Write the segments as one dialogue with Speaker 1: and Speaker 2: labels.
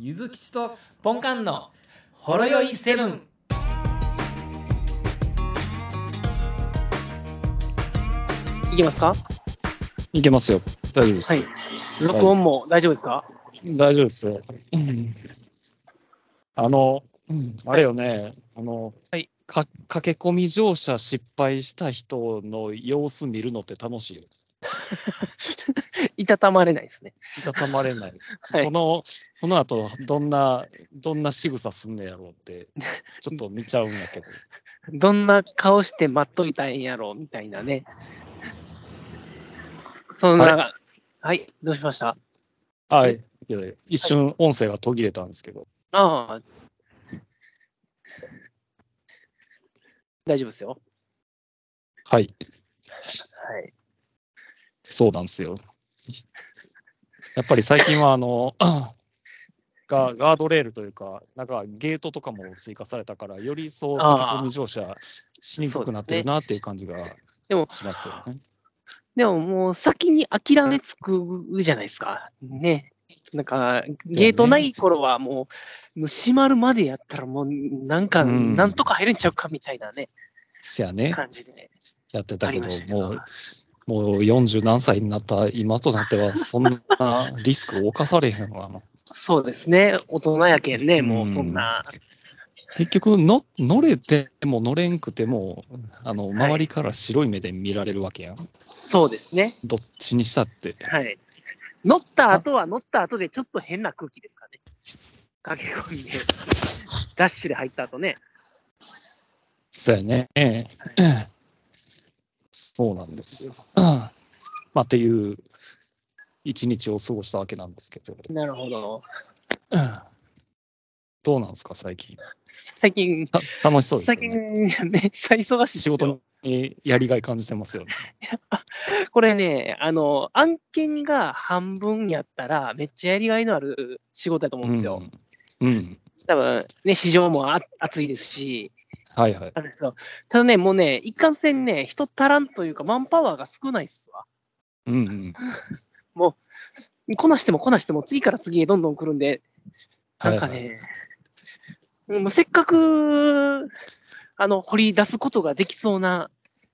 Speaker 1: ゆずきちとポンカンのほろよいセブン。
Speaker 2: いきますか？
Speaker 3: いけますよ。大丈夫です。
Speaker 2: はい。録音も大丈夫ですか、
Speaker 3: 大丈夫ですよ。あの、あれよね、あの、
Speaker 2: はい
Speaker 3: か駆け込み乗車失敗した人の様子見るのって楽しいよ。
Speaker 2: いたたまれないですね。
Speaker 3: いたたまれない。
Speaker 2: はい
Speaker 3: この、この後、どんな、どんな仕草すんねやろうって、ちょっと見ちゃうんやけど。
Speaker 2: どんな顔して待っといたんやろみたいなね。そんな、はい、どうしました？
Speaker 3: はい。一瞬音声が途切れたんですけど。
Speaker 2: ああ。大丈夫ですよ。
Speaker 3: はい。
Speaker 2: はい。
Speaker 3: そうなんですよ。やっぱり最近は、あの、がガードレールというか、なんかゲートとかも追加されたから、より一層
Speaker 2: ああ
Speaker 3: 駆け込み乗車しにくくなってるなっていう感じが
Speaker 2: でも
Speaker 3: しますよね。
Speaker 2: でももう先に諦めつくじゃないですか。ね。なんか、ゲートない頃はもう、閉まるまでやったらもう、なんか、
Speaker 3: うん
Speaker 2: なんとか入れんちゃうかみたいなね、
Speaker 3: せやね、
Speaker 2: 感じで。
Speaker 3: やってた、けどもう、もう40何歳になった今となっては、そんなリスクを冒されへんわな。
Speaker 2: そうですね。大人やけんね、も
Speaker 3: う
Speaker 2: うんそんな。
Speaker 3: 結局の、乗れても乗れんくても、あの
Speaker 2: はい
Speaker 3: 周りから白い目で見られるわけやん。
Speaker 2: そうですね。
Speaker 3: どっちにしたって。
Speaker 2: はい。乗った後は乗った後でちょっと変な空気ですかね。駆け込みで。ダッシュで入った後ね。
Speaker 3: そうやね。そうなんですよ。まあ、っていう一日を過ごしたわけなんですけど、
Speaker 2: なるほど。
Speaker 3: どうなんですか、最近。
Speaker 2: 最近、
Speaker 3: た楽しそうです
Speaker 2: 最
Speaker 3: よね。
Speaker 2: 近、めっちゃ忙しいですよ
Speaker 3: 仕事にやりがい感じてますよね。
Speaker 2: これね、あの、案件が半分やったら、めっちゃやりがいのある仕事だと思うんですよ。
Speaker 3: うん。うん。
Speaker 2: 多分ね、市場もあ 暑いですし、
Speaker 3: はいはい。
Speaker 2: あれですよただね、もうね、一貫線ね、人足らんというか、マンパワーが少ないっすわ。
Speaker 3: うんうん。
Speaker 2: こなしてもこなしても、次から次へどんどん来るんで、なんか
Speaker 3: はい
Speaker 2: ね、もうせっかく、あの、掘り出すことができそうな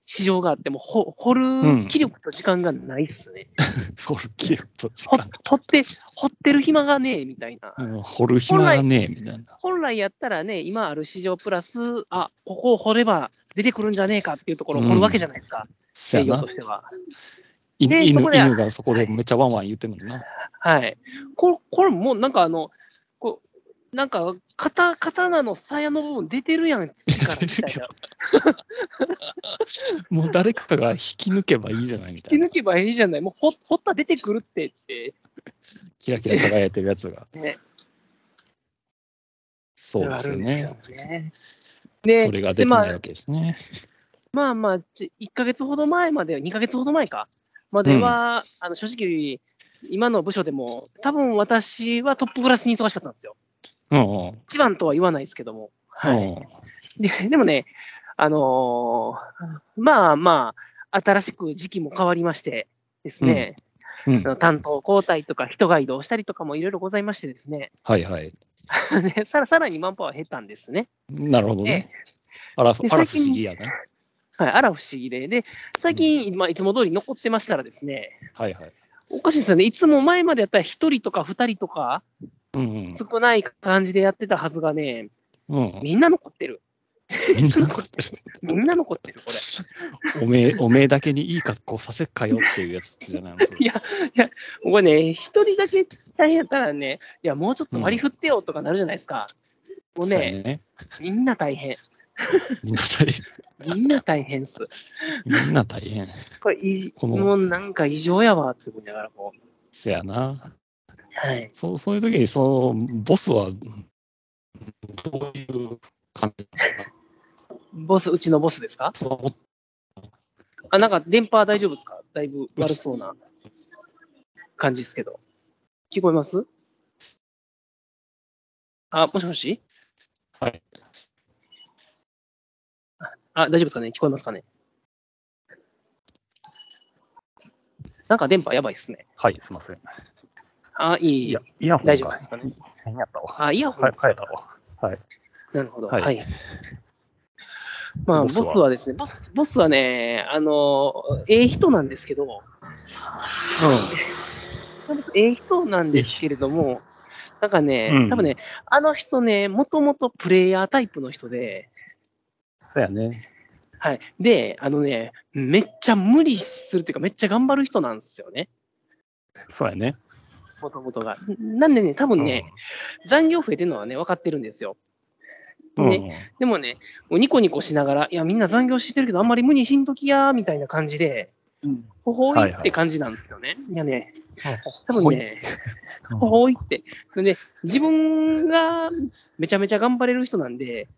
Speaker 2: 市場があっても、ほ掘る気力と時間がないっすね。
Speaker 3: 掘る気力と時
Speaker 2: ほ
Speaker 3: 間。
Speaker 2: 掘って、掘ってる暇がねえ、みたいな。
Speaker 3: うん掘る暇がねえ、みたいな。
Speaker 2: 本来やったらね、今ある市場プラス、あ、ここを掘れば出てくるんじゃねえかっていうところを掘るわけじゃないですか、
Speaker 3: そやな
Speaker 2: 営業と。しては。
Speaker 3: 犬犬
Speaker 2: でそこで
Speaker 3: 犬がそこでめっちゃワンワン言ってるのにな。
Speaker 2: はい。これ、これもうなんかあの、なんか、刀刀の鞘の部分出てるやん。
Speaker 3: もう誰かが引き抜けばいいじゃないみたいな。
Speaker 2: 引き抜けばいいじゃない。もうほ掘ったら出てくるってって、
Speaker 3: キラキラ輝いてるやつが。
Speaker 2: ね。
Speaker 3: そうですよね。
Speaker 2: ね。で
Speaker 3: それが出てないわけですね。
Speaker 2: まあまあ、ち1ヶ月ほど前まで、2ヶ月ほど前か、までは、あの正直、今の部署でも、多分私はトップクラスに忙しかったんですよ。
Speaker 3: うんうん。
Speaker 2: 一番とは言わないですけども。はい。
Speaker 3: うん
Speaker 2: ででもね、あのーまあまあ、新しく時期も変わりましてですね、
Speaker 3: うん
Speaker 2: あの担当交代とか人が移動したりとかもいろいろございましてですね、
Speaker 3: はいはい。
Speaker 2: で さらさらにマンパワー減ったんですね。
Speaker 3: なるほどね。あら、あ
Speaker 2: で
Speaker 3: ら不思議やね。
Speaker 2: はい、あら不思議で。で、最近、まあ、いつも通り残ってましたらですね、
Speaker 3: はいはい。
Speaker 2: おかしいですよね。いつも前までやったら1人とか2人とか
Speaker 3: うんうん。
Speaker 2: 少ない感じでやってたはずがね、
Speaker 3: うん、
Speaker 2: みんな残ってる。
Speaker 3: みんな残ってる。
Speaker 2: みんな残ってる、これ。
Speaker 3: おめえ、おめえだけにいい格好させっかよっていうやつじゃないの？
Speaker 2: いや、いや、これね、一人だけ大変やったらね、いや、もうちょっと割り振ってよとかなるじゃないですか。もう
Speaker 3: そうや
Speaker 2: ね、
Speaker 3: ね。
Speaker 2: みんな大変。
Speaker 3: みんな大変。
Speaker 2: みんな大変っす。
Speaker 3: みんな大変。
Speaker 2: これい
Speaker 3: この
Speaker 2: もうなんか異常やわって思いながら、こう。
Speaker 3: せやな。
Speaker 2: はい。
Speaker 3: そうそういう時に、その、ボスは、どういう感じ
Speaker 2: ボス、うちのボスですか？あ、なんか電波大丈夫ですか？だいぶ悪そうな感じですけど。聞こえます？あ、もしもし？
Speaker 3: はい。
Speaker 2: あ、大丈夫ですかね？聞こえますかね？なんか電波やばいっすね。
Speaker 3: はい、すいません。
Speaker 2: あ、いい
Speaker 3: いや、イヤホン
Speaker 2: 大丈夫ですかね？
Speaker 3: 変やったわ。
Speaker 2: あ、イヤホン
Speaker 3: 変え変えたわ。はい。
Speaker 2: なるほど。
Speaker 3: は
Speaker 2: はいい。まあ、ボス
Speaker 3: は？
Speaker 2: はですね、ボスボスはね、あの、ええ人なんですけど、ええ人なんですけれども、なんかね、
Speaker 3: うん
Speaker 2: 多分ね、あの人ね、もともとプレイヤータイプの人で、
Speaker 3: そうやね。
Speaker 2: はい。で、あのね、めっちゃ無理するっていうか、めっちゃ頑張る人なんですよね、
Speaker 3: そうやね。
Speaker 2: もともとが。なんでね、多分ね、残業増えてるのはね、分かってるんですよ。
Speaker 3: うん、
Speaker 2: ねでもね、もうニコニコしながら、いや、みんな残業してるけど、あんまり無理しんときや、みたいな感じで、
Speaker 3: うん。
Speaker 2: ほほ
Speaker 3: はいはい
Speaker 2: いって感じなんですよね。いやね、多
Speaker 3: ほ
Speaker 2: 分ね、ほ ほいって。それで、自分がめちゃめちゃ頑張れる人なんで、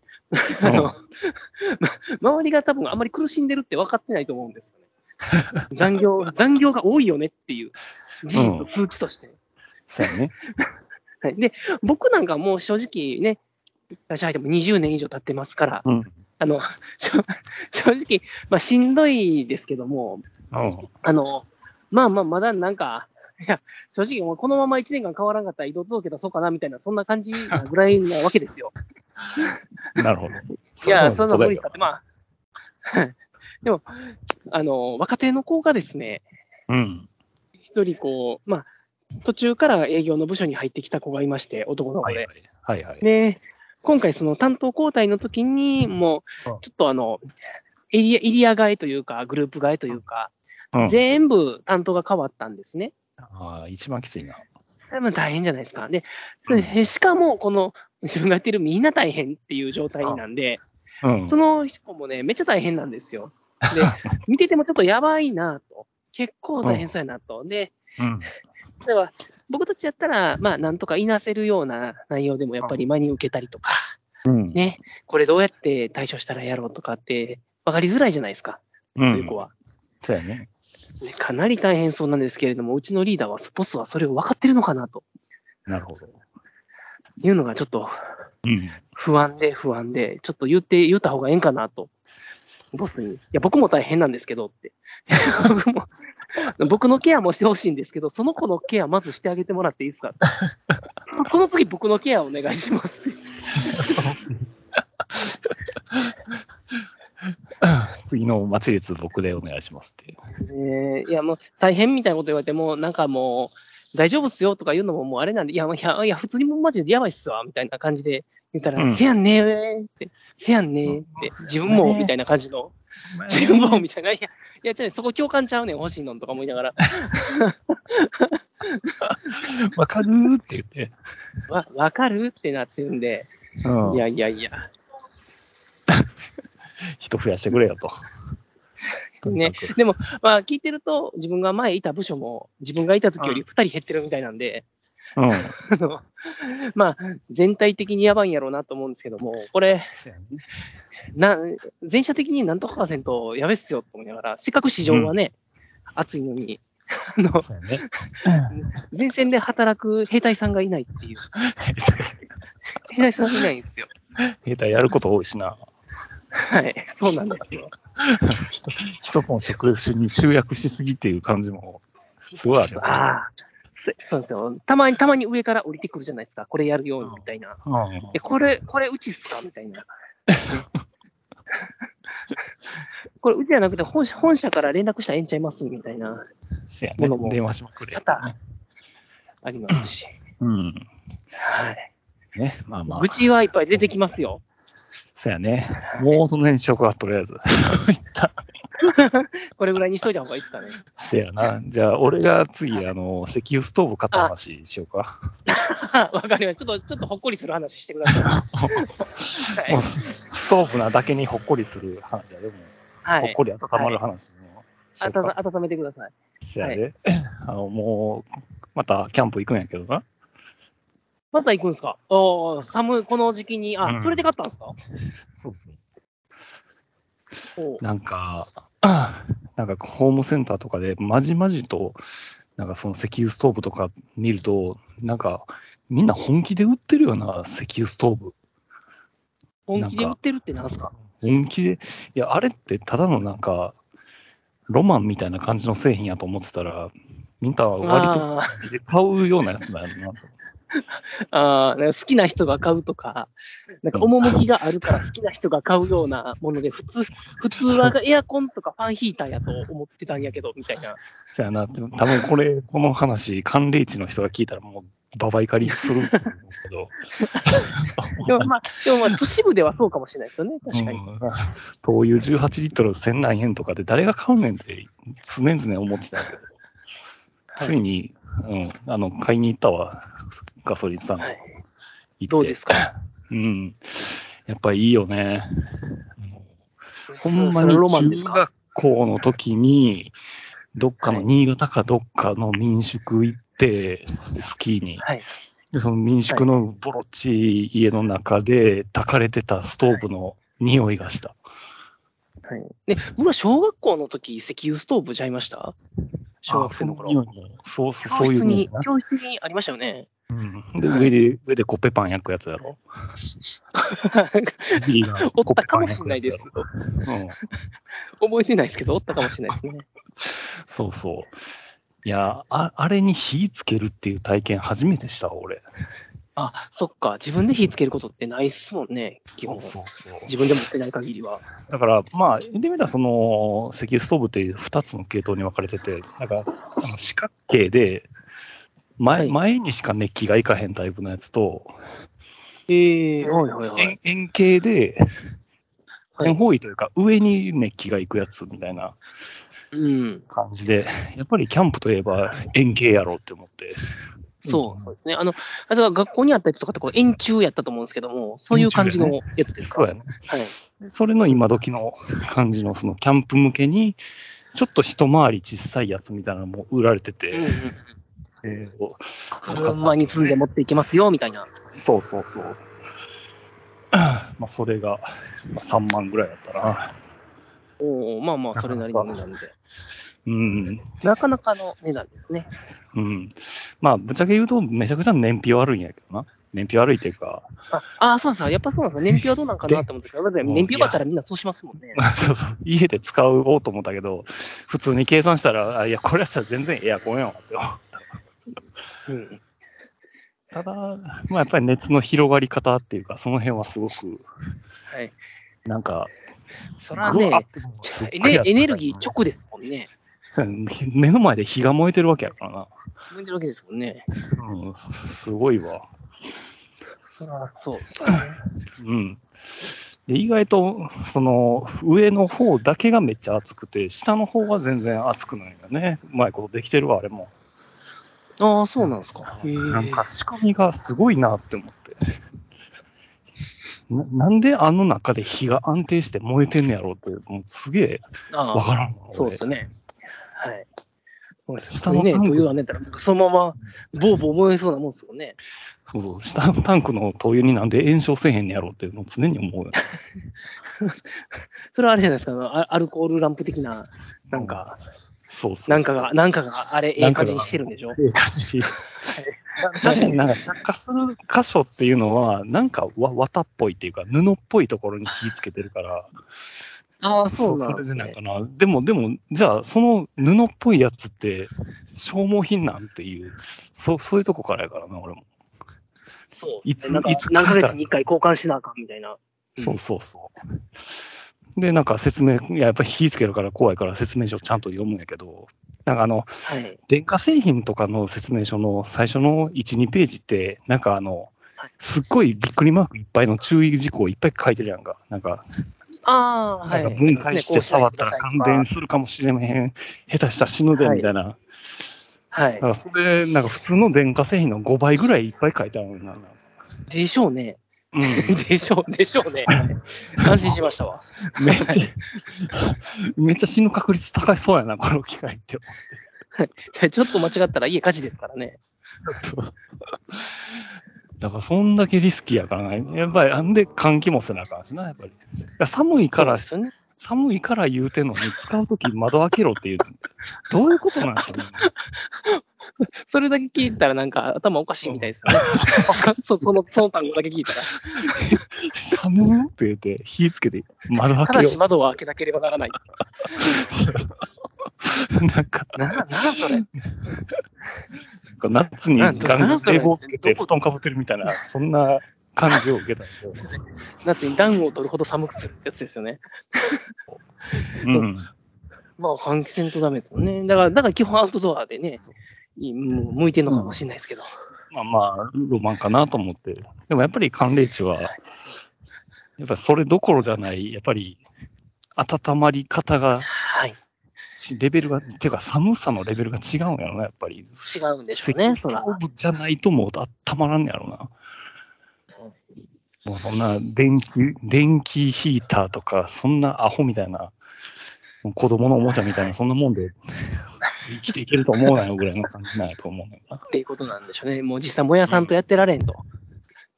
Speaker 2: あの、ま周りが多分あんまり苦しんでるって分かってないと思うんですよね。残業、残業が多いよねっていう、事実と数値として。
Speaker 3: そうやね。
Speaker 2: はい、で、僕なんかもう正直ね、会社入っても20年以上経ってますから、
Speaker 3: うん。
Speaker 2: あの、正正直、まあしんどいですけども、
Speaker 3: うん。
Speaker 2: あの、まあまあ、まだなんか、いや、正直、もうこのまま1年間変わらんかったら移動届出そうかなみたいな、そんな感じなぐらいなわけですよ。
Speaker 3: なるほど。
Speaker 2: いや、そんな無理かって、
Speaker 3: あ。
Speaker 2: まあ、でも、あの、若手の子がですね、
Speaker 3: うん。
Speaker 2: 一人こう、まあ、途中から営業の部署に入ってきた子がいまして、男の子で。
Speaker 3: はいはい。
Speaker 2: で、今回その担当交代の時に、もう
Speaker 3: うん、
Speaker 2: ちょっとあの、エリア、エリア替えというか、グループ替えというか、
Speaker 3: うん、
Speaker 2: 全部担当が変わったんですね。
Speaker 3: ああ、一番きついな。
Speaker 2: 大変じゃないですか。で、しかも、この、自分がやってるみんな大変っていう状態なんで、
Speaker 3: うん。
Speaker 2: その人もね、めっちゃ大変なんですよ。で、見ててもちょっとやばいなと。結構大変そうやなと。で、
Speaker 3: うん。
Speaker 2: 例えば、僕たちやったら、まあ、なんとかいなせるような内容でもやっぱり真に受けたりとか、
Speaker 3: うん。
Speaker 2: ね、これどうやって対処したらやろうとかって、分かりづらいじゃないですか、
Speaker 3: う。
Speaker 2: そういうん子は。
Speaker 3: そうやね。
Speaker 2: ねかなり大変そうなんですけれども、うちのリーダーは、ボスはそれを分かってるのかなと
Speaker 3: なるほど。
Speaker 2: いうのがちょっと
Speaker 3: うん。
Speaker 2: 不安で不安で、ちょっと言って、言った方がええんかなと。ボスに。いや、僕も大変なんですけどって。僕も、僕のケアもしてほしいんですけど、その子のケアまずしてあげてもらっていいですか？その次僕のケアお願いしますって。
Speaker 3: 次の待ち率僕でお願いしますっていう。
Speaker 2: えーいや、もう大変みたいなこと言われても、なんかもう、大丈夫っすよとか言うのももうあれなんで、いや、いや、いや普通にもうマジでやばいっすわ、みたいな感じで言ったら、
Speaker 3: うん
Speaker 2: せやんねーって、せやんねーって、自分も、みたいな感じの、自分も、みたいな、いや、いや、じゃあそこ共感ちゃうねん、欲しいのとか思いながら、
Speaker 3: わかるーって言って。
Speaker 2: わ、わかるってなってるんで、
Speaker 3: うん。
Speaker 2: いやいやいや、
Speaker 3: 人増やしてくれよと。
Speaker 2: ね。でも、まあ聞いてると、自分が前いた部署も、自分がいた時より2人減ってるみたいなんで、
Speaker 3: うん。
Speaker 2: あのまあ、全体的にやばいんやろうなと思うんですけども、これ、な全社的になんとかパーセントやべっすよと思いながら、せっかく市場はね、熱いのに、あの
Speaker 3: ね。
Speaker 2: 前線で働く兵隊さんがいないっていう、兵隊さんがいないんですよ。
Speaker 3: 兵隊やること多いしな。
Speaker 2: はい、そうなんですよ。
Speaker 3: 一一つの職種に集約しすぎっていう感じもすごいあるよね。
Speaker 2: ああ、そそうですよ。たまに、たまに上から降りてくるじゃないですか。これやるようにみたいな。
Speaker 3: うん
Speaker 2: え、これ、これうちっすか？みたいな。これうちじゃなくて本社、本社から連絡したらええんちゃいます？みたいな、ものも
Speaker 3: 電話しまくれ。
Speaker 2: 多々ありますし。
Speaker 3: うん。
Speaker 2: はい。
Speaker 3: ね、まあまあ。
Speaker 2: 愚痴はいっぱい出てきますよ。
Speaker 3: そやね。もうその辺にしようか、とりあえず。一旦
Speaker 2: これぐらいにしといた方がいいですかね。
Speaker 3: せやな。じゃあ、俺が次、あの、石油ストーブ買った話しようか。
Speaker 2: わかりました。ちょっと、ちょっとほっこりする話してください。はい
Speaker 3: もうスストーブなだけにほっこりする話やでも、
Speaker 2: はい
Speaker 3: ほっこ。り温まる話もしようか。
Speaker 2: 温温めてください。
Speaker 3: せやで。あの、もう、またキャンプ行くんやけどな。
Speaker 2: また行くんですか？おー寒い、この時期に。あ、
Speaker 3: うん
Speaker 2: それで買ったんですか？
Speaker 3: そうそう。なんか、なんかホームセンターとかでまじまじと、なんかその石油ストーブとか見ると、なんかみんな本気で売ってるような石油ストーブ。
Speaker 2: 本気で売ってるってなんすか？
Speaker 3: 本気で、いや、あれってただのなんか、ロマンみたいな感じの製品やと思ってたら、ミンタは割と
Speaker 2: あ
Speaker 3: 買うようなやつだよなと。
Speaker 2: あ好きな人が買うとか、なんか趣があるから好きな人が買うようなもので、普通、普通はエアコンとかファンヒーターやと思ってたんやけど、みたいな。
Speaker 3: そやな、多分これ、この話、寒冷地の人が聞いたらもう、ババ怒りすると思うけど。
Speaker 2: でもまあ、でもまあ、都市部ではそうかもしれないですよね、確かに。
Speaker 3: うん灯油18リットル1000何円とかで誰が買うねんって常々思ってたけど、ついに、うん、あの、買いに行ったわ、ガソリンスタンド
Speaker 2: はい
Speaker 3: 行って。
Speaker 2: どうですか？
Speaker 3: うん。やっぱりいいよね。ほんまに中学校の時に、どっかの新潟かどっかの民宿行って、スキーに。
Speaker 2: はい。
Speaker 3: で、その民宿のボロっちい家の中で炊かれてたストーブの匂いがした。
Speaker 2: はい。で、僕は小学校の時、石油ストーブちゃいました？小学生の頃。
Speaker 3: あそうそう、
Speaker 2: 教
Speaker 3: そういう
Speaker 2: 室に教室にありましたよね。
Speaker 3: うん。で、上で、上でコッペパン焼くやつやろ。次が
Speaker 2: おったかもしれないです。
Speaker 3: うん。
Speaker 2: 覚えてないですけど、おったかもしれないですね。
Speaker 3: そうそう。いや、ああれに火つけるっていう体験初めてしたわ、俺。
Speaker 2: あ、そっか。自分で火つけることってないっすもんね、基本。
Speaker 3: そうそうそう。
Speaker 2: 自分で持ってない限りは。
Speaker 3: だから、まあ、言ってみたら、その、石油ストーブっていう2つの系統に分かれてて、なんか、あの四角形で、前,、
Speaker 2: はい
Speaker 3: 前にしか熱気がいかへんタイプのやつと、
Speaker 2: ええはいはいはい。
Speaker 3: 円円形で、
Speaker 2: はい
Speaker 3: 円方位というか、上に熱気がいくやつみたいな
Speaker 2: うん。
Speaker 3: 感じで、やっぱりキャンプといえば円形やろうって思って。
Speaker 2: そうそうですね。あの、あとは学校にあったやつとかってこう円柱やったと思うんですけども、そういう感じのやつですか？
Speaker 3: そうやね。
Speaker 2: はい。
Speaker 3: でそれの今時の感じの、そのキャンプ向けに、ちょっと一回り小さいやつみたいなのも売られてて、
Speaker 2: うんうん。
Speaker 3: えー
Speaker 2: 車に積んで持っていけますよ、みたいな。
Speaker 3: そうそうそう。まあ、それが、まあ、3万ぐらいだったな。
Speaker 2: おおまあまあ、それなりの値段で。
Speaker 3: うん。
Speaker 2: なかなかの値段ですね。
Speaker 3: うん。まあ、ぶっちゃけ言うと、めちゃくちゃ燃費悪いんやけどな。燃費悪いっていうか、
Speaker 2: あ、あそうなんですよ。やっぱそうなんですよ。燃費はどうなんかなって思ってただって
Speaker 3: うん
Speaker 2: 燃費良かったらみんなそうしますもんね。
Speaker 3: そうそう家で使おうと思ったけど、普通に計算したら、あいや、これやったら全然エアコンやわって。
Speaker 2: うん。
Speaker 3: ただ、まあ、やっぱり熱の広がり方っていうか、その辺はすごく、
Speaker 2: はい。
Speaker 3: なんか、
Speaker 2: そらね
Speaker 3: ぐわ、ってすっ
Speaker 2: エネエネルギー直ですもんね。
Speaker 3: 目の前で火が燃えてるわけやからな。
Speaker 2: 燃えてるわけですもんね。
Speaker 3: うん、すごいわ。
Speaker 2: そら、そう。そうね
Speaker 3: うん。で、意外と、その、上の方だけがめっちゃ熱くて、下の方は全然熱くないよね。うまいことできてるわ、あれも。
Speaker 2: ああ、そうなんですか。
Speaker 3: なんか仕組みがすごいなって思って。ななんであの中で火が安定して燃えてんねやろうって、もうすげえ
Speaker 2: ああ
Speaker 3: わからん
Speaker 2: そうですね。はい。普
Speaker 3: 下のタンク
Speaker 2: 灯油はね、そのまま、ボーボー燃えそうなもんですよね。
Speaker 3: そうそう、下のタンクの灯油になんで炎症せえへんねやろうって、もう常に思う。
Speaker 2: それはあれじゃないですか、あのアアルコールランプ的な、なんか、
Speaker 3: そうそうそう。
Speaker 2: なんかが、なんかがあれ、ええ感じにしてるんでしょ？
Speaker 3: ええ感じ。確かになんか着火する箇所っていうのは、なんかわ綿っぽいっていうか、布っぽいところに火つけてるから、
Speaker 2: ああ、そう
Speaker 3: そ
Speaker 2: なんですね
Speaker 3: れでなんか。な。でも、でも、じゃあ、その布っぽいやつって、消耗品なんていう、そうそういうとこからやからな、俺も。
Speaker 2: そう。
Speaker 3: いつ
Speaker 2: なんか
Speaker 3: いつ
Speaker 2: 何ヶ月に一回交換しなあかんみたいな。うん
Speaker 3: そうそうそう。で、なんか説明、いや、やっぱり火つけるから怖いから説明書ちゃんと読むんやけど、なんかあの、
Speaker 2: はい。
Speaker 3: 電化製品とかの説明書の最初の1、2ページって、なんかあの
Speaker 2: はい、
Speaker 3: すっごいびっくりマークいっぱいの注意事項いっぱい書いてるやんか。なんか、
Speaker 2: ああ、は。
Speaker 3: ないんか分解して触ったら感電するかもしれまへん。下手したら死ぬで、みたいな。
Speaker 2: はい
Speaker 3: だか。らそれ、なんか普通の電化製品の5倍ぐらいいっぱい書いてあるな。
Speaker 2: でしょうね。
Speaker 3: うん。
Speaker 2: でしょう、でしょうね。安心しましたわ。
Speaker 3: めっちゃ、めっちゃ死ぬ確率高いそうやな、この機械って。
Speaker 2: ちょっと間違ったら家火事ですからね。
Speaker 3: だから、そんだけリスキーやからな。やっぱり、あんで換気もせなあかんしな、やっぱり。寒いから、
Speaker 2: ね。
Speaker 3: 寒いから言うてんのに、使うとき窓開けろっていう。どういうことなんですかね。
Speaker 2: それだけ聞いたらなんか頭おかしいみたいですよね。そ その、その単語だけ聞いたら。
Speaker 3: 寒って言って、火つけて、窓開けろ
Speaker 2: ただし。窓を開けなければならない。
Speaker 3: なんか、
Speaker 2: な、な、それ？
Speaker 3: 夏にガ
Speaker 2: なんと
Speaker 3: ン冷房つけて布団かぶってるみたいな、そんな感じを受けたんですよ。
Speaker 2: 夏に暖を取るほど寒くてるやつですよね。
Speaker 3: うん。
Speaker 2: まあ、換気せんとダメですもんね。だから、だから基本アウトドアでね、もう向いてるのかもしれないですけど。
Speaker 3: まあまあ、ロマンかなと思って。でもやっぱり寒冷地は、やっぱそれどころじゃない、やっぱり温まり方が、
Speaker 2: はい。
Speaker 3: レベルが、っていうか寒さのレベルが違うんやろな、やっぱり。
Speaker 2: 違うんでしょうね、そら。
Speaker 3: じゃないともう温まらんねやろな。もうそんな電気、電気ヒーターとか、そんなアホみたいな、子供のおもちゃみたいな、そんなもんで生きていけると思うなよぐらいの感じなんやと思うねんな。
Speaker 2: っていうことなんでしょうね。もう実際、もやさんとやってられんと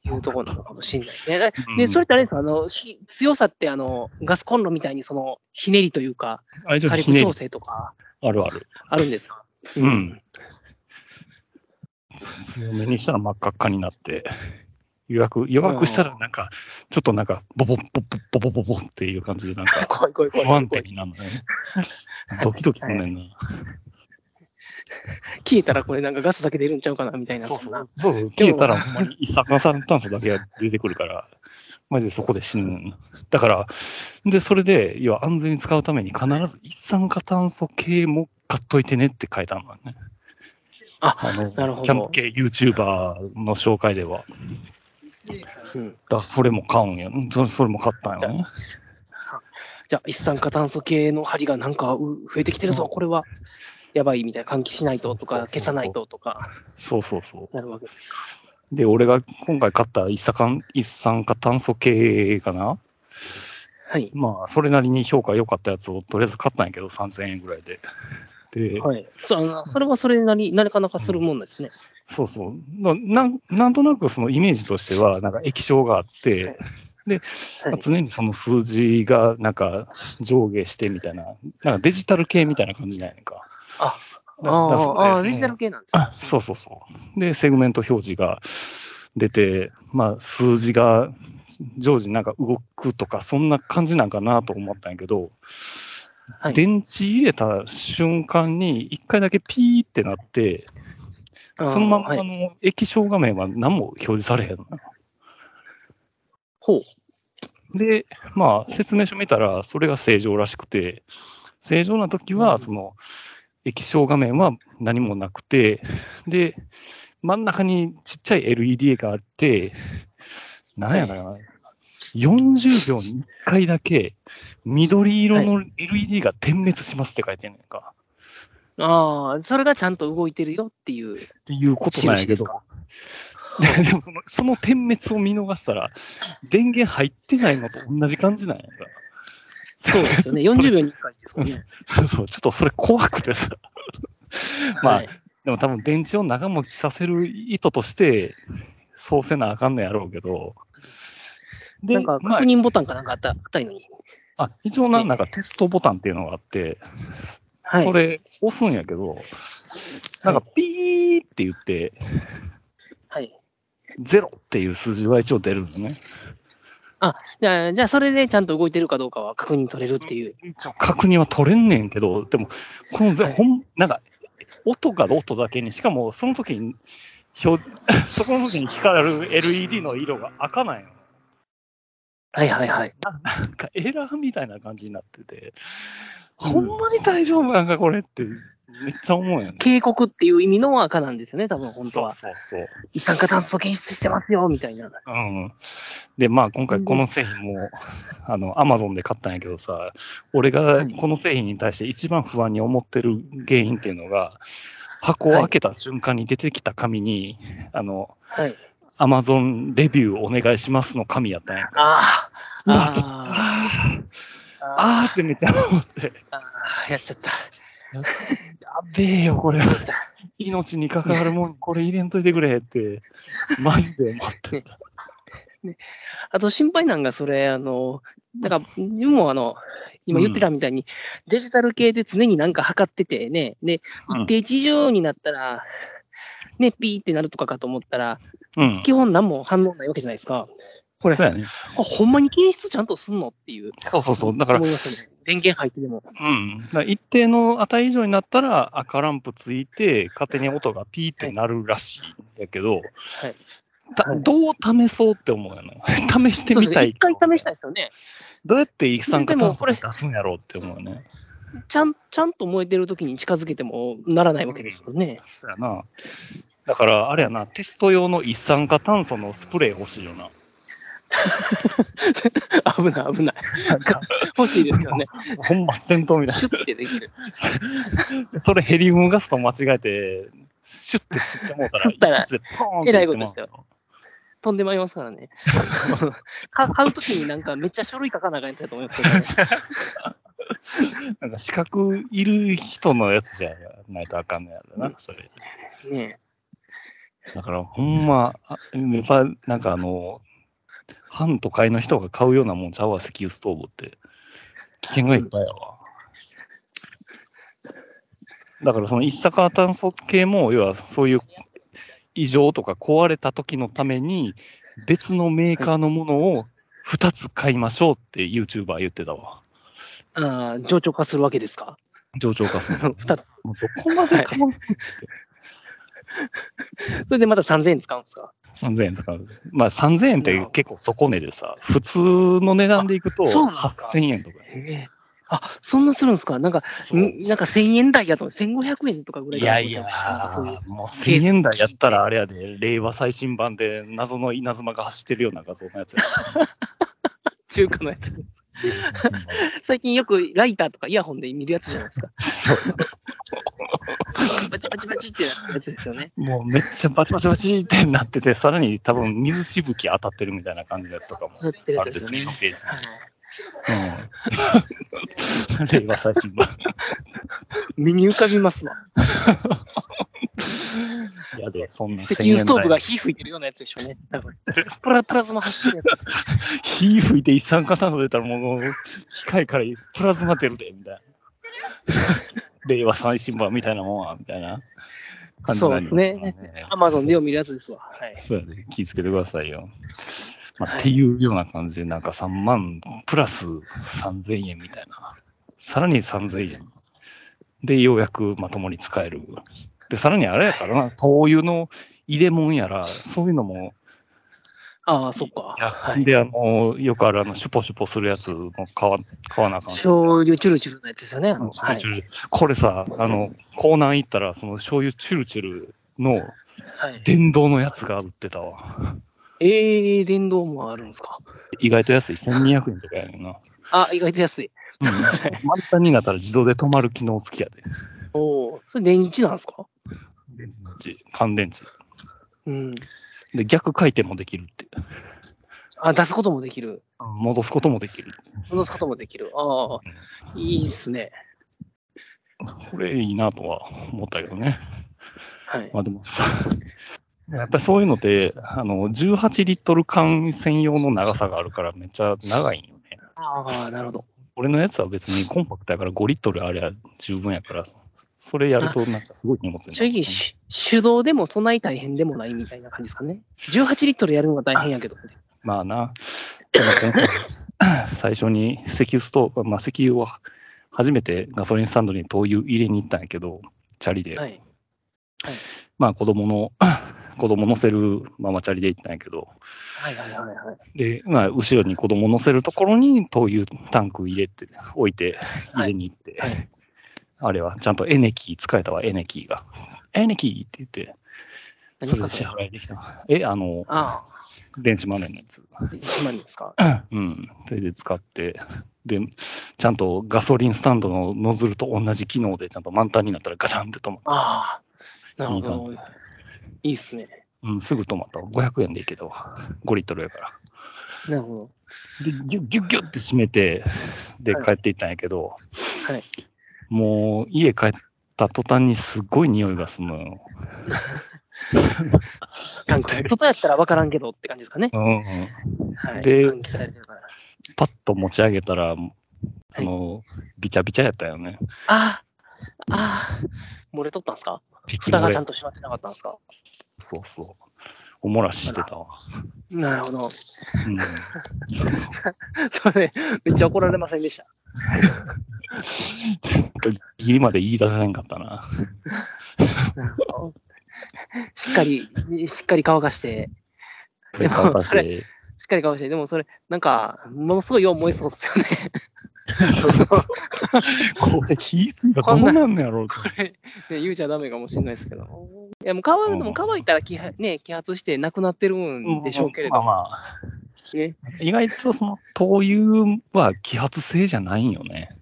Speaker 2: いうところなのかもしれないね。でそれってあれですか、あの、ひ強さって、あの、ガスコンロみたいに、その、ひねりというか、火力調整とか、
Speaker 3: あるある。
Speaker 2: あるんですか？
Speaker 3: う。ん。強めにしたら真っ赤っかになって、予約、予約したらなんか、ちょっとなんか、ボボボボボボボボっていう感じで、なんか、不安定になるのね。ドキドキすんねんな。
Speaker 2: 消えたらこれなんかガスだけ出るんちゃうかなみたいな。
Speaker 3: そうそう。そうそう。消えたら、ほんまに一酸化炭素だけが出てくるから、マジでそこで死ぬんだから、で、それで、要は安全に使うために必ず一酸化炭素系も買っといてねって書いてあるのね。
Speaker 2: あ
Speaker 3: あの、
Speaker 2: なるほど
Speaker 3: キャンプ系 YouTuber の紹介では。
Speaker 2: うん。
Speaker 3: だそれも買うんや。それそれも買ったんよね。
Speaker 2: じゃあ、一酸化炭素系の針がなんかう増えてきてるぞ、これは。やばいみたいな、換気しないととか、消さないととか、
Speaker 3: そうそうそ
Speaker 2: なるわけ。
Speaker 3: う。で、俺が今回買った一酸化一酸化炭素系かな
Speaker 2: はい。
Speaker 3: まあ、それなりに評価良かったやつをとりあえず買ったんやけど、3000円ぐらいで。で、
Speaker 2: はい。それはそれなり、なかなかするもんですね。
Speaker 3: そうそうななん。なんとなくそのイメージとしては、なんか液晶があって、
Speaker 2: はい
Speaker 3: 常にその数字がなんか上下してみたいな、なんかデジタル系みたいな感じなんやねんか。
Speaker 2: あああ、デジタル系なんですね
Speaker 3: あそうそうそう。で、セグメント表示が出て、まあ、数字が常時なんか動くとか、そんな感じなんかなと思ったんやけど、
Speaker 2: はい。
Speaker 3: 電池入れた瞬間に、一回だけピーってなって、そのまま
Speaker 2: はい
Speaker 3: あの液晶画面は何も表示されへんの。
Speaker 2: ほう。
Speaker 3: で、まあ、説明書見たら、それが正常らしくて、正常な時は、
Speaker 2: うん
Speaker 3: その、液晶画面は何もなくて、で、真ん中にちっちゃい LED があって、なんやろな、40秒に1回だけ緑色の LED が点滅しますって書いてんねんか。
Speaker 2: ああ、それがちゃんと動いてるよっていう。
Speaker 3: っていうことなんやけど、で でもそのその点滅を見逃したら、電源入ってないのと同じ感じなんやんか。
Speaker 2: そうですよね。
Speaker 3: それ
Speaker 2: 40秒に1回ですね。
Speaker 3: そうそう、ちょっとそれ怖くてさ。まあ、
Speaker 2: はい
Speaker 3: でも多分電池を長持ちさせる意図として、そうせなあかんのやろうけど。で、
Speaker 2: なんか
Speaker 3: まあ
Speaker 2: 確認ボタンかなんかあったあったいのに。
Speaker 3: あ一応な、んかテストボタンっていうのがあって、
Speaker 2: はい。
Speaker 3: それ押すんやけど、なんかピーって言って、
Speaker 2: はい。
Speaker 3: ゼロっていう数字は一応出るのね。
Speaker 2: じゃあ、じゃあそれでちゃんと動いてるかどうかは確認取れるっていう。
Speaker 3: 一応確認は取れんねんけど、でも、このぜ、
Speaker 2: はい
Speaker 3: ほん、なんか、音が音だけに、しかもその時に、表 そこの時に光る LED の色が赤なんよ。
Speaker 2: はいはいはい。
Speaker 3: なんかエラーみたいな感じになってて、ほんまに大丈夫なんかこれって、めっちゃ思うよね。
Speaker 2: 警告っていう意味の赤なんですよね、多分本当は。
Speaker 3: そうそうそう。
Speaker 2: 一酸化炭素検出してますよ、みたいな。
Speaker 3: うん。で、まあ今回この製品も、あの、アマゾンで買ったんやけどさ、俺がこの製品に対して一番不安に思ってる原因っていうのが、箱を開けた瞬間に出てきた紙に、あの、
Speaker 2: はい。
Speaker 3: アマゾンレビューお願いしますの紙やったんや。
Speaker 2: ああ
Speaker 3: あー。
Speaker 2: あ
Speaker 3: あーってめっちゃ思って、
Speaker 2: あーやっちゃった。
Speaker 3: やべえよ、これ。命に関わるもん、これ入れんといてくれって、マジで思ってた。
Speaker 2: あと心配なんが、それ、あの、なんか、自分もあの、今言ってたみたいに、デジタル系で常になんか測っててね、で、
Speaker 3: うん。
Speaker 2: 一定値以上になったら、ね、ピーってなるとかかと思ったら、
Speaker 3: うん。
Speaker 2: 基本何も反応ないわけじゃないですか。これ
Speaker 3: そうやね。
Speaker 2: これほんまに検出ちゃんとすんのっていう。
Speaker 3: そうそうそう。だから
Speaker 2: 思、いますね。電源入ってでも。
Speaker 3: うん。一定の値以上になったら赤ランプついて、勝手に音がピーってなるらしいんだけど、
Speaker 2: はい。
Speaker 3: た
Speaker 2: はい
Speaker 3: どう試そうって思うよね。試してみたい。
Speaker 2: 一回試したいですよね。
Speaker 3: どうやって一酸化炭素
Speaker 2: でもこれ
Speaker 3: 出すんやろうって思うよね。
Speaker 2: ちゃん、ちゃんと燃えてる時に近づけてもならないわけですよね。
Speaker 3: そうやな。だから、あれやな、テスト用の一酸化炭素のスプレー欲しいよな。
Speaker 2: 危ない、危ない。欲しいですけどね。
Speaker 3: ほんま戦闘みたい
Speaker 2: シュッてできる。
Speaker 3: な。それヘリウムガスと間違えて、シュッて吸ってもうたら、一発でポーンって
Speaker 2: えらい
Speaker 3: いってまう
Speaker 2: ことですよ。飛んでまいりますからね。か買うときになんかめっちゃ書類書かなあかんやつやと思いますけど、ね、
Speaker 3: なんか資格いる人のやつじゃないとあかんのやろな、それ。
Speaker 2: ね
Speaker 3: だから、ほんま、あやっぱなんかあの、反都会の人が買うようなもんちゃうわ、石油ストーブって。危険がいっぱいやわ。だからその一酸化炭素系も、要はそういう異常とか壊れた時のために、別のメーカーのものを2つ買いましょうって YouTuber 言ってたわ。
Speaker 2: ああ、上長化するわけですか？
Speaker 3: 上長化する どこまでかますって。
Speaker 2: それでまた3000円使うんですか
Speaker 3: ？3000円使う。まあ3000円って結構底値でさ、普通の値段でいくと
Speaker 2: あそうなんですか
Speaker 3: ？8000円とか。
Speaker 2: ええあ、そんなするんですか？なんか、んなんか1000円台やと1500円とかぐらい
Speaker 3: いやいや
Speaker 2: ういう、
Speaker 3: もう1000円台やったらあれやで、令和最新版で謎の稲妻が走ってるような画像のやつや。
Speaker 2: 中華のやつ。最近よくライターとかイヤホンで見るやつじゃないですか。
Speaker 3: そうそ
Speaker 2: バチバチバチってなるやつですよね。
Speaker 3: うもうめっちゃバチバチバチってなってて、さらに多分水しぶき当たってるみたいな感じのやつとかも
Speaker 2: なってるや
Speaker 3: あるで、
Speaker 2: つですよね。
Speaker 3: うん。令和最新版。
Speaker 2: 目に浮かびますわ。
Speaker 3: いやで、そんな
Speaker 2: 石油ストーブが
Speaker 3: 1000
Speaker 2: 火吹いてるようなやつでしょうね。多分プラプラズマ走ってるやつ。
Speaker 3: 火吹いて一酸化炭素出たらもう、機械からプラズマ出るで、みたいな。令和最新版みたいなもんは、みたいな感じになりますからね。
Speaker 2: アマゾンでよ見るやつですわ。はい。
Speaker 3: そうやね。気ぃつけてくださいよ。まあ
Speaker 2: はい
Speaker 3: っていうような感じで、なんか3万プラス3000円みたいな。さらに3000円。で、ようやくまともに使える。で、さらにあれやからな、灯油の入れ物やら、そういうのも、
Speaker 2: ああ、そっか。
Speaker 3: いや
Speaker 2: はい。
Speaker 3: で、あの、よくあるあの、シュポシュポするやつも買わ買わなあかんし。
Speaker 2: 醤油チュルチュルのやつですよね。あのはい
Speaker 3: チュルチ。ュルこれさ、あの、コーナー行ったら、その醤油チュルチュルの
Speaker 2: はい、
Speaker 3: 電動のやつが売ってたわ。
Speaker 2: ええー、電動もあるんですか？
Speaker 3: 意外と安い。1200円とかやねんな。
Speaker 2: あ、意外と安い。
Speaker 3: うん。満タンになったら自動で止まる機能付きやで。
Speaker 2: おお、それ電池なんですか？
Speaker 3: 電池、乾電池。
Speaker 2: うん。
Speaker 3: で、逆回転もできるって。
Speaker 2: あ、出すこともできる。
Speaker 3: 戻すこともできる。
Speaker 2: 戻すこともできる。ああ、いいっすね。
Speaker 3: これいいなとは思ったけどね。
Speaker 2: はい。
Speaker 3: まあでもさ、やっぱりそういうのって、あの、18リットル缶専用の長さがあるからめっちゃ長いんよね。
Speaker 2: ああ、なるほど。
Speaker 3: 俺のやつは別にコンパクトやから5リットルあれば十分やから、それやるとなんかすごい荷物に
Speaker 2: 正直、し手動でもそんなに大変でもないみたいな感じですかね。18リットルやるのが大変やけど。
Speaker 3: まあな。最初に石油ストーブ、まあ石油を初めてガソリンスタンドに灯油入れに行ったんやけど、チャリで。
Speaker 2: はい。
Speaker 3: まあ子供の、子供乗せるママチャリで行ったんやけど、
Speaker 2: はいはいはいはい。
Speaker 3: で、まあ後ろに子供乗せるところに灯油タンク入れて、置いて入れに行って、
Speaker 2: はい
Speaker 3: あれはちゃんとエネキー使えたわ、エネキーが。エネキーって言って、それで支払いできた。え、あの、
Speaker 2: あ
Speaker 3: 電子マネーのやつ。
Speaker 2: あ、1万ですか？
Speaker 3: うん。それで使って、で、ちゃんとガソリンスタンドのノズルと同じ機能で、ちゃんと満タンになったらガチャンって止まった。
Speaker 2: ああ、なるほ
Speaker 3: いい。
Speaker 2: いいっすね。
Speaker 3: うん、すぐ止まったわ。500円でいいけど、5リットルやから。
Speaker 2: なるほ
Speaker 3: で、ギュッギュッギュッって閉めて、で、
Speaker 2: はい
Speaker 3: 帰っていったんやけど、
Speaker 2: ど。はい。
Speaker 3: もう家帰った途端にすっごい匂いがするのよ。
Speaker 2: タンク。外やったら分からんけどって感じですかね。
Speaker 3: うんうん。
Speaker 2: はい。
Speaker 3: で。パッと持ち上げたら、あの、ビチャビチャやったよね。
Speaker 2: ああ、ああ、漏れとったんですか？
Speaker 3: 敵
Speaker 2: 蓋がちゃんと閉まってなかったんですか？
Speaker 3: そうそう。おもらししてたわ。
Speaker 2: なるほど。
Speaker 3: うん、
Speaker 2: それ、めっちゃ怒られませんでした？
Speaker 3: ちょっとギリまで言い出せなかったな。
Speaker 2: しっかり、しっかり乾かして
Speaker 3: し
Speaker 2: っかり乾かして、でもそれ、なんか、ものすごいよう燃えそうっすよね。
Speaker 3: これ気ぃついたらどうなんのやろうと。
Speaker 2: これ、ね、言うちゃダメかもしれないですけど。いや、もう乾も乾いたら気は、ね、揮発してなくなってるんでしょうけれど、
Speaker 3: まあまあ、
Speaker 2: ね。
Speaker 3: 意外とその灯油は揮発性じゃないんよね。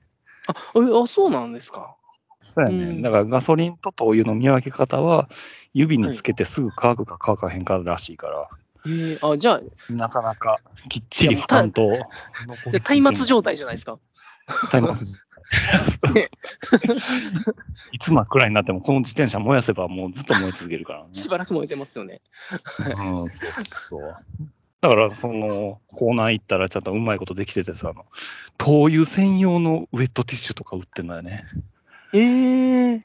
Speaker 2: あ、えあ、そうなんですか？
Speaker 3: そうやね。
Speaker 2: うん
Speaker 3: だからガソリンと灯油の見分け方は、指につけてすぐ乾くか乾かへんからしいから、
Speaker 2: えー、あ、じゃあ、
Speaker 3: なかなかきっちり負担と。
Speaker 2: で松明状態じゃないですか。
Speaker 3: 松明
Speaker 2: ね
Speaker 3: いつ真っ暗になっても、この自転車燃やせばもうずっと燃え続けるからね。
Speaker 2: しばらく燃えてますよね。
Speaker 3: うん、そうそう。だから、その、コーナー行ったらちゃんとうまいことできててさ、あの、灯油専用のウェットティッシュとか売ってんだよね。
Speaker 2: ええー、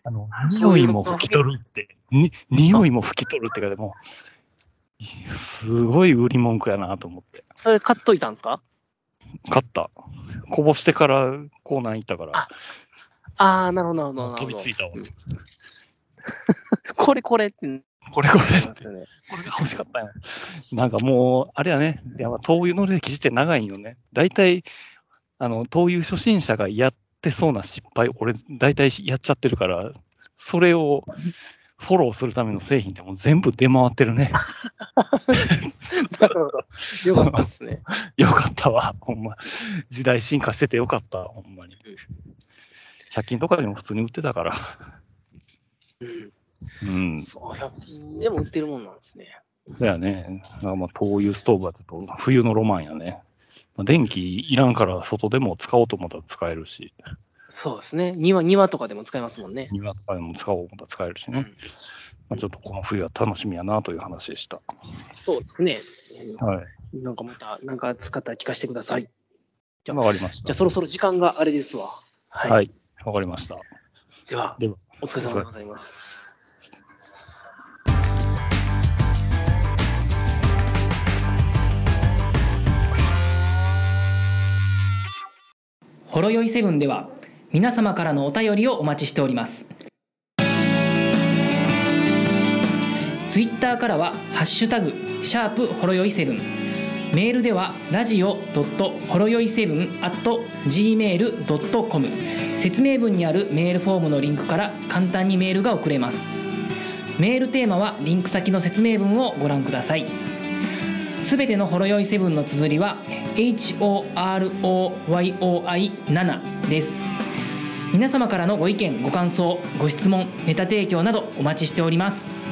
Speaker 3: 匂いも拭き取るって、に匂いも拭き取るってか、でも、すごい売り文句やなと思って。
Speaker 2: それ買っといたんですか？
Speaker 3: 買った。こぼしてからコーナー行ったから、
Speaker 2: あああ、なるほど、なるほど。なるほど
Speaker 3: 飛びついたわ。
Speaker 2: これこれって
Speaker 3: これこれ
Speaker 2: なりますよね。
Speaker 3: これが欲しかったよ。なんかもう、あれやね、やっぱ灯油の歴史って長いんよね。大体、あの、灯油初心者がやってそうな失敗、俺、大体やっちゃってるから、それをフォローするための製品ってもう全部出回ってるね。
Speaker 2: なるほど。よかったですね。
Speaker 3: よかったわ、ほんま。時代進化しててよかった、ほんまに。100均とかでも普通に売ってたから。
Speaker 2: うん。
Speaker 3: うん。
Speaker 2: そう、100均でも売ってるもんなんですね。
Speaker 3: そうやね。なんかまあ灯油ストーブはちょっと冬のロマンやね。まあ、電気いらんから外でも使おうと思ったら使えるし、
Speaker 2: そうですね。庭、庭とかでも使えますもんね。
Speaker 3: 庭とかでも使おうと思ったら使えるしね。まあ、ちょっとこの冬は楽しみやなという話でした。
Speaker 2: そうですね。
Speaker 3: はい。
Speaker 2: なんかまた、なんか使ったら聞かせてください。じゃあ
Speaker 3: わかりました。
Speaker 2: じゃあそろそろ時間があれですわ。はい。
Speaker 3: はい。わかりました。
Speaker 2: では、
Speaker 3: では、
Speaker 2: お疲れ様でございます。
Speaker 1: ほろよいセブンでは皆様からのお便りをお待ちしております。ツイッターからは「ハッシュタグシャープほろよいセブン」メールではラジオほろよいセブン at gmail.com 説明文にあるメールフォームのリンクから簡単にメールが送れます。メールテーマはリンク先の説明文をご覧ください。すべてのほろ酔いセブンの綴りは HOROYOI7 です。皆様からのご意見ご感想ご質問ネタ提供などお待ちしております。